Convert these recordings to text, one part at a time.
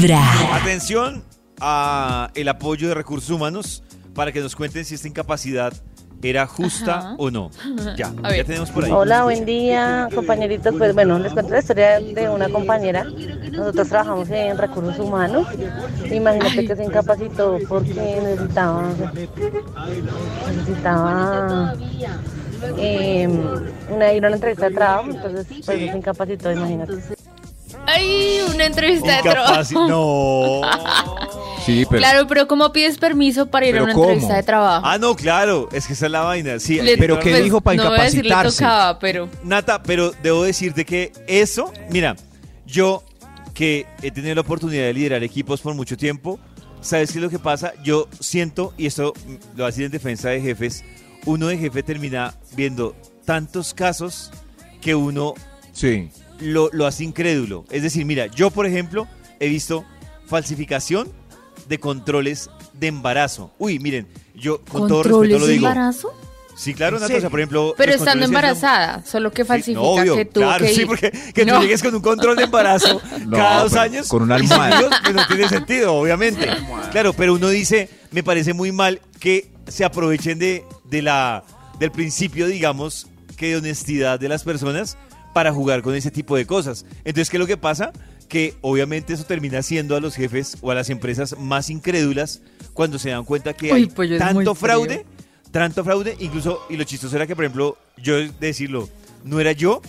Vibra. Atención a el apoyo de recursos humanos para que nos cuenten si esta incapacidad era justa Ajá. o no. Ya, A ya ver. tenemos por ahí. Hola, buen día, compañeritos. Pues bueno, les cuento la historia de una compañera. Nosotros trabajamos en recursos humanos. Imagínate que se incapacitó porque necesitaba, necesitaba eh, una, ir a una entrevista de trabajo. Entonces, pues se incapacitó, imagínate. Ay, una entrevista de trabajo. No. Sí, pero. Claro, pero ¿cómo pides permiso para ir a ¿Pero una cómo? entrevista de trabajo? Ah, no, claro, es que esa es la vaina. Sí, Le- pero ¿qué pues, dijo para no voy a decir le incapacitarse? tocaba, pero Nata, pero debo decirte que eso, mira, yo que he tenido la oportunidad de liderar equipos por mucho tiempo, ¿sabes qué es lo que pasa? Yo siento, y esto lo voy a decir en defensa de jefes, uno de jefe termina viendo tantos casos que uno Sí. Lo, lo hace incrédulo. Es decir, mira, yo por ejemplo he visto falsificación de controles de embarazo. Uy, miren, yo con todo respeto ¿controles lo de digo. embarazo? Sí, claro, ¿En Nata, o sea, serio? por ejemplo... Pero estando embarazada, solo que Sí, falsifica no, obvio, que tuvo claro, que sí, porque que No. tú llegues con un control de embarazo No, cada dos años con una almohada. pues no tiene sentido, obviamente. Claro, pero uno dice, me parece muy mal que se aprovechen de, de la, del principio, digamos, que de honestidad de las personas para jugar con ese tipo de cosas. Entonces, ¿qué es lo que pasa? Que obviamente eso termina siendo a los jefes o a las empresas más incrédulas cuando se dan cuenta que Uy, hay pues tanto fraude tanto fraude, incluso, y lo chistoso era que, por ejemplo, yo decirlo, no era yo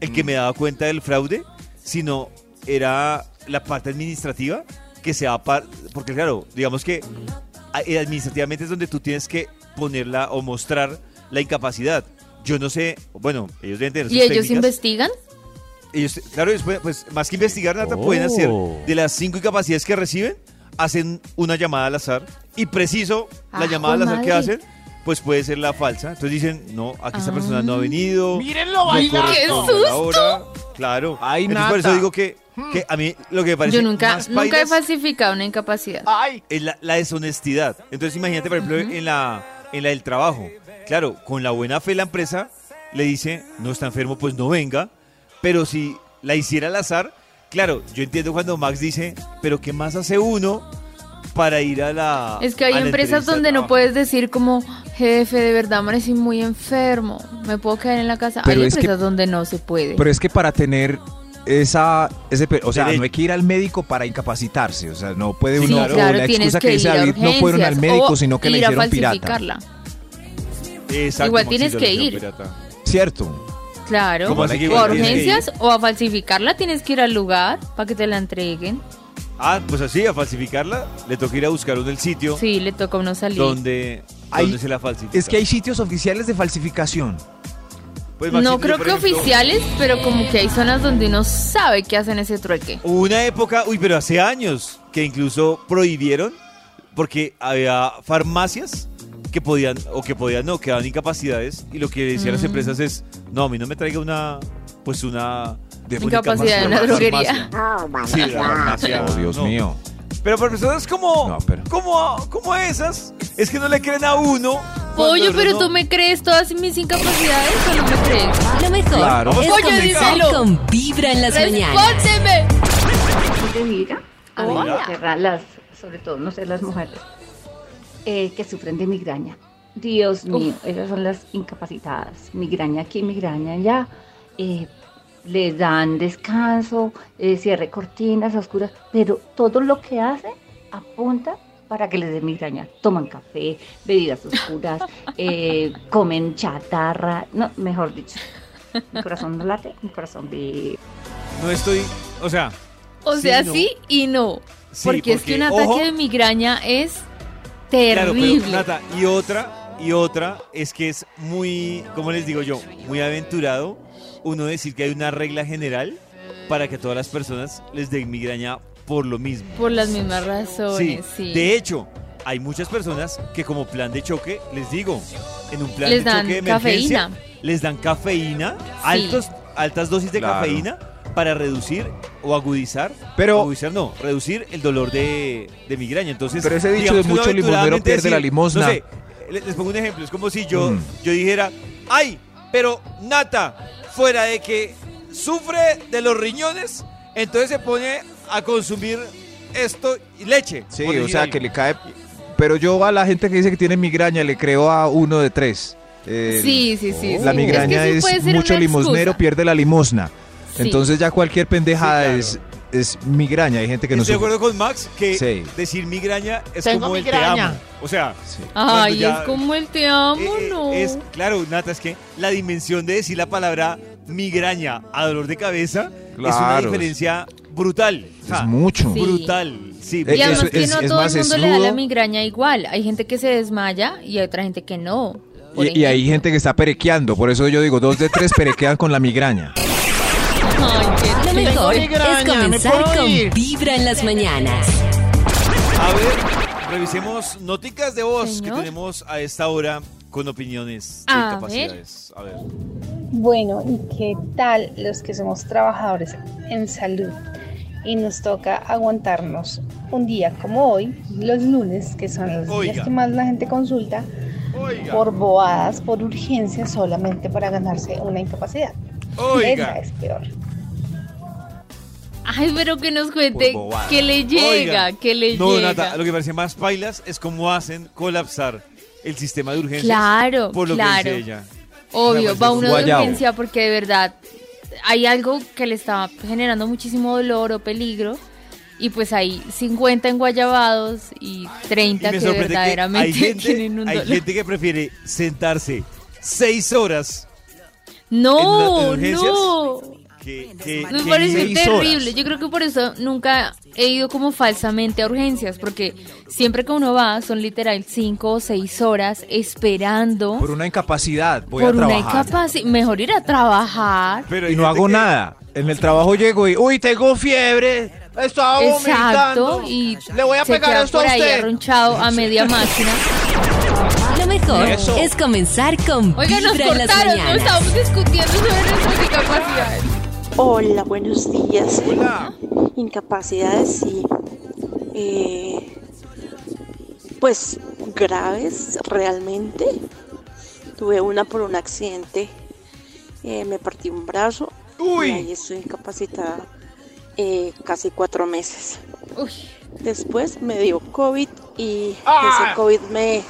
el que me daba cuenta del fraude, sino era la parte administrativa que se va par porque claro, digamos que a- eh, administrativamente es donde tú tienes que ponerla o mostrar la incapacidad. Yo no sé, bueno, ellos deben tener sus ¿Y ellos técnicas. investigan? Ellos, claro, ellos pueden- pues más que investigar, Nata, pueden hacer Oh. de las cinco incapacidades que reciben, hacen una llamada al azar y preciso la Ah, llamada al azar que hacen, pues puede ser la falsa. Entonces dicen, no, aquí esta Ah. persona no ha venido. Mírenlo corresponde ¡Qué a la hora. Claro. Ay, Entonces por eso digo que, que a mí lo que me parece Yo nunca, más nunca he falsificado una incapacidad. Ay, es la, la deshonestidad. Entonces imagínate, por ejemplo, en, la, en la del trabajo. Claro, con la buena fe la empresa le dice, no está enfermo, pues no venga. Pero si la hiciera al azar, claro, yo entiendo cuando Max dice, pero ¿qué más hace uno para ir a la... Es que hay empresas donde no puedes decir como, jefe, de verdad amanecí muy enfermo, me puedo quedar en la casa. Pero hay es que- empresas donde no se puede. Pero es que para tener esa, ese, o sea, no hay que ir al médico para incapacitarse, o sea, no puede Sí, uno, claro. o claro, la tienes excusa que que dice David, no fueron al médico, sino que a hicieron pirata. Exacto, Igual tienes que ir. pirata. Cierto. Claro, ¿Cómo o así que a igual tienes que ir? urgencias o a falsificarla tienes que ir al lugar para que te la entreguen. Ah, pues así, a falsificarla, le toca ir a buscar uno el sitio Sí, le toca a uno salir. donde, Hay- donde se la falsifica. Es que hay sitios oficiales de falsificación. Pues, no Maxito, yo, creo por que ejemplo, oficiales, pero como que hay zonas donde uno sabe que hacen ese trueque. Hubo una época, uy, pero hace años, que incluso prohibieron, porque había farmacias que podían, o que podían no, que daban incapacidades, y lo que decían las Mm. empresas es, no, a mí no me traiga una, pues una... De Incapacidad de una droguería. Sí, la farmacia. Oh, Dios no. mío. Pero para personas como, No, pero- como, como esas, es que no le creen a uno. Pollo, pero uno- tú me crees todas mis incapacidades o no me crees. Lo mejor Claro. es Oye, comenzar dímelo. con Vibra en las mañanas. ¡Respóndeme! de migra, a mí me las, sobre todo, no sé, las mujeres eh, que sufren de migraña. Dios mío, esas son las incapacitadas. Migraña aquí, migraña allá. eh, les dan descanso, eh, cierre cortinas oscuras, pero todo lo que hacen apunta para que les dé migraña. Toman café, bebidas oscuras, eh, comen chatarra, no, mejor dicho. Mi corazón no late, mi corazón vive. No estoy, o sea... O sí, sea, no. sí y no. Sí, porque, es que un ataque ojo, de migraña es Claro, pero Nata, y otra, y otra es que es muy, ¿cómo les digo yo? Muy aventurado uno decir que hay una regla general para que todas las personas les den migraña por lo mismo. Por las mismas Sí, razones, sí. de hecho, hay muchas personas que como plan de choque, les digo, en un plan Les de dan choque de emergencia, cafeína. les dan cafeína, altos, altas dosis de Claro. cafeína para reducir o agudizar, Pero- agudizar no, reducir el dolor de, de migraña. Entonces, Pero ese dicho de mucho limonero pierde la limosna. No sé, le- les pongo un ejemplo, es como si yo, Mm. yo dijera, ay, pero Nata, fuera de que sufre de los riñones, entonces se pone a consumir esto y leche. Sí, o sea, algo. que le cae. Pero yo a la gente que dice que tiene migraña le creo a uno de tres. El- Sí, sí, sí. La sí. migraña que sí es, ser mucho limosnero, pierde la limosna. Sí. Entonces ya cualquier pendejada Sí, claro. es, es migraña. Hay gente que no Estoy de acuerdo con Max que Sí. decir migraña es Tengo como el te amo. O sea, Sí. Cuando Ay, ya- es como el te amo, eh, eh, no. es claro, Nata, es que la dimensión de decir la palabra migraña a dolor de cabeza es una diferencia brutal. O sea, Es mucho. Sí. brutal. Sí, Eh, Y brutal. además eso que es- no es todo el es mundo le da la migraña igual. Hay gente que se desmaya y hay otra gente que no. Y, y hay gente que está perequeando. Por eso yo digo, dos de tres perequean con la migraña. Lo mejor es migraña, ¿me comenzar con? Vibra en las mañanas. A ver, revisemos noticas de voz Señor. que tenemos a esta hora con opiniones de A capacidades. A ver. Bueno, ¿y qué tal los que somos trabajadores en salud? Y nos toca aguantarnos un día como hoy, los lunes, que son los Oiga. días que más la gente consulta, Oiga, por bobadas, por urgencias, solamente para ganarse una incapacidad. Esa oiga. es peor. Ay, pero que nos cuente que le llega, Oiga. que le No, llega. Nata, lo que parece más pailas es cómo hacen colapsar el sistema de urgencias. Claro, por lo claro. que dice ella. Obvio, va uno de urgencia porque de verdad hay algo que le está generando muchísimo dolor o peligro. Y pues hay 50 enguayabados y 30 Y me que sorprende que verdaderamente hay gente, tienen un hay dolor. gente que prefiere sentarse seis horas No, en no. Que, que- Me que seis terrible. horas. Yo creo que por eso nunca he ido como falsamente a urgencias, porque siempre que uno va son literal cinco o seis horas esperando Por una incapacidad. Voy por a una trabajar. incapacidad. Mejor ir a trabajar. pero Y no hago que- nada. En el trabajo llego y, uy, tengo fiebre. Estaba Exacto. vomitando. Y Le voy a se pegar esto a por ahí usted. arrunchado a media máquina. Lo mejor Eso. es comenzar con Oiga, nos cortaron, no estábamos discutiendo sobre nuestras incapacidades. Hola, buenos días. Hola. Incapacidades, sí. Eh, pues graves, realmente. Tuve una por un accidente. eh, me partí un brazo. Uy. Y ahí estoy incapacitada eh, casi cuatro meses. Uy, Después me dio COVID y ¡Ah! ese COVID me,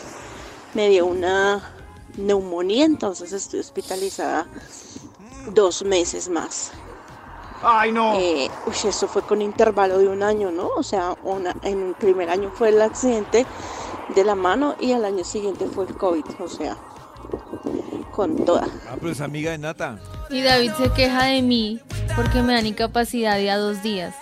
me dio una neumonía, entonces estoy hospitalizada dos meses más. Ay, no. Eh, uy, eso fue con intervalo de un año, ¿no? O sea, una, en el primer año fue el accidente de la mano y al año siguiente fue el COVID, o sea, con toda. Ah, pero es amiga de Nata. y David se queja de mí porque me dan incapacidad de a dos días.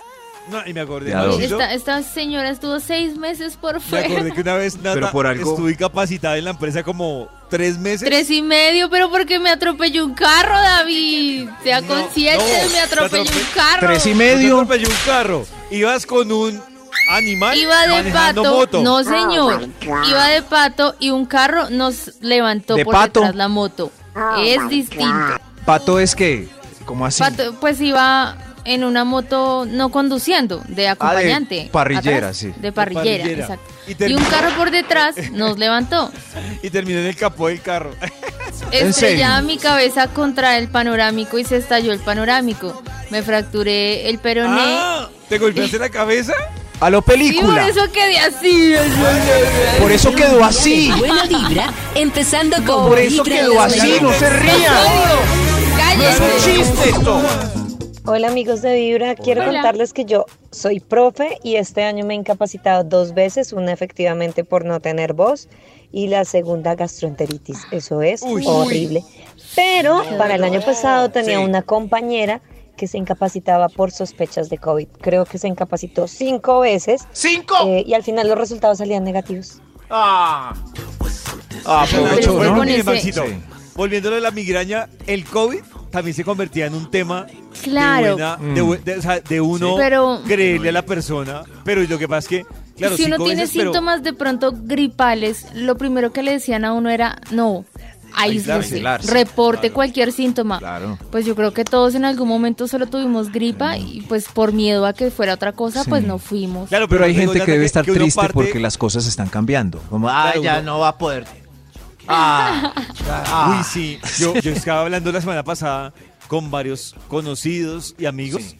No, y me acordé. Ya, Esta, esta señora estuvo seis meses por me fuera. acordé que una vez Nata Pero por algo- estuvo incapacitada en la empresa como tres meses. Tres y medio, pero porque me atropelló un carro, David. Sea No, consciente, no, me atropelló un carro. Tres y medio. atropelló un carro. Ibas con un animal Iba de manejando pato, moto. no señor. Iba de pato y un carro nos levantó ¿De por pato? detrás la moto. Es distinto. Pato es que, como así. Pato, pues iba en una moto no conduciendo, de acompañante. parrillera, atrás, sí. De parrillera, parrillera. exacto. Y un carro por detrás nos levantó. Y terminó en el capó del carro. ¿En Estrellaba mi cabeza contra el panorámico y se estalló el panorámico. Me fracturé el peroné. Ah, ¿Te golpeaste la cabeza? A lo y por película. eso quedé así. Por eso quedó así. Buena vibra, empezando con Por eso quedó así. No se ría. ¡Cállese! Es un chiste esto. Hola amigos de Vibra, quiero Hola. contarles que yo soy profe y este año me he incapacitado dos veces, una efectivamente por no tener voz y la segunda gastroenteritis. Eso es Uy. horrible. Pero para el año pasado tenía Sí. una compañera que se incapacitaba por sospechas de COVID. Creo que se incapacitó cinco veces ¡Cinco! eh, y al final los resultados salían negativos. Ah. Ah, Pero ¿no? volviéndolo de la migraña, el COVID también se convertía en un tema Claro. de, buena- de bu- de- o sea, de uno Pero- creerle a la persona. Pero lo que pasa es que, claro, si uno tiene veces, pero- síntomas de pronto gripales, lo primero que le decían a uno era, no, aíslese, Aislarse. reporte Claro. cualquier síntoma. Claro. Pues yo creo que todos en algún momento solo tuvimos gripa y pues por miedo a que fuera otra cosa, Sí. pues no fuimos. Claro, Pero hay gente que debe estar triste parte- porque las cosas están cambiando. Como, ah, Claro, ya uno- no va a poder. Ah. Uy, sí. Yo, yo estaba hablando la semana pasada con varios conocidos y amigos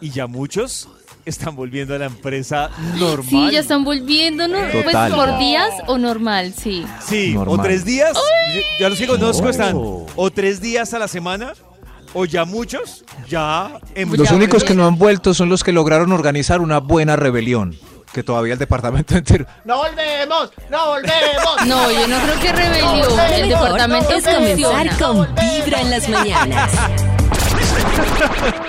y ya muchos están volviendo a la empresa normal. Sí, ya están volviendo, ¿no? Pues Total. por días o normal, sí. Sí, o tres días. Ya los que conozco están o tres días a la semana, o ya muchos, ya en Los Ya, únicos que pues. no han vuelto son los que lograron organizar una buena rebelión. Que todavía el departamento entero. ¡No volvemos! ¡No volvemos! No, yo no creo que rebelión. El departamento es comenzar con Vibra en las mañanas.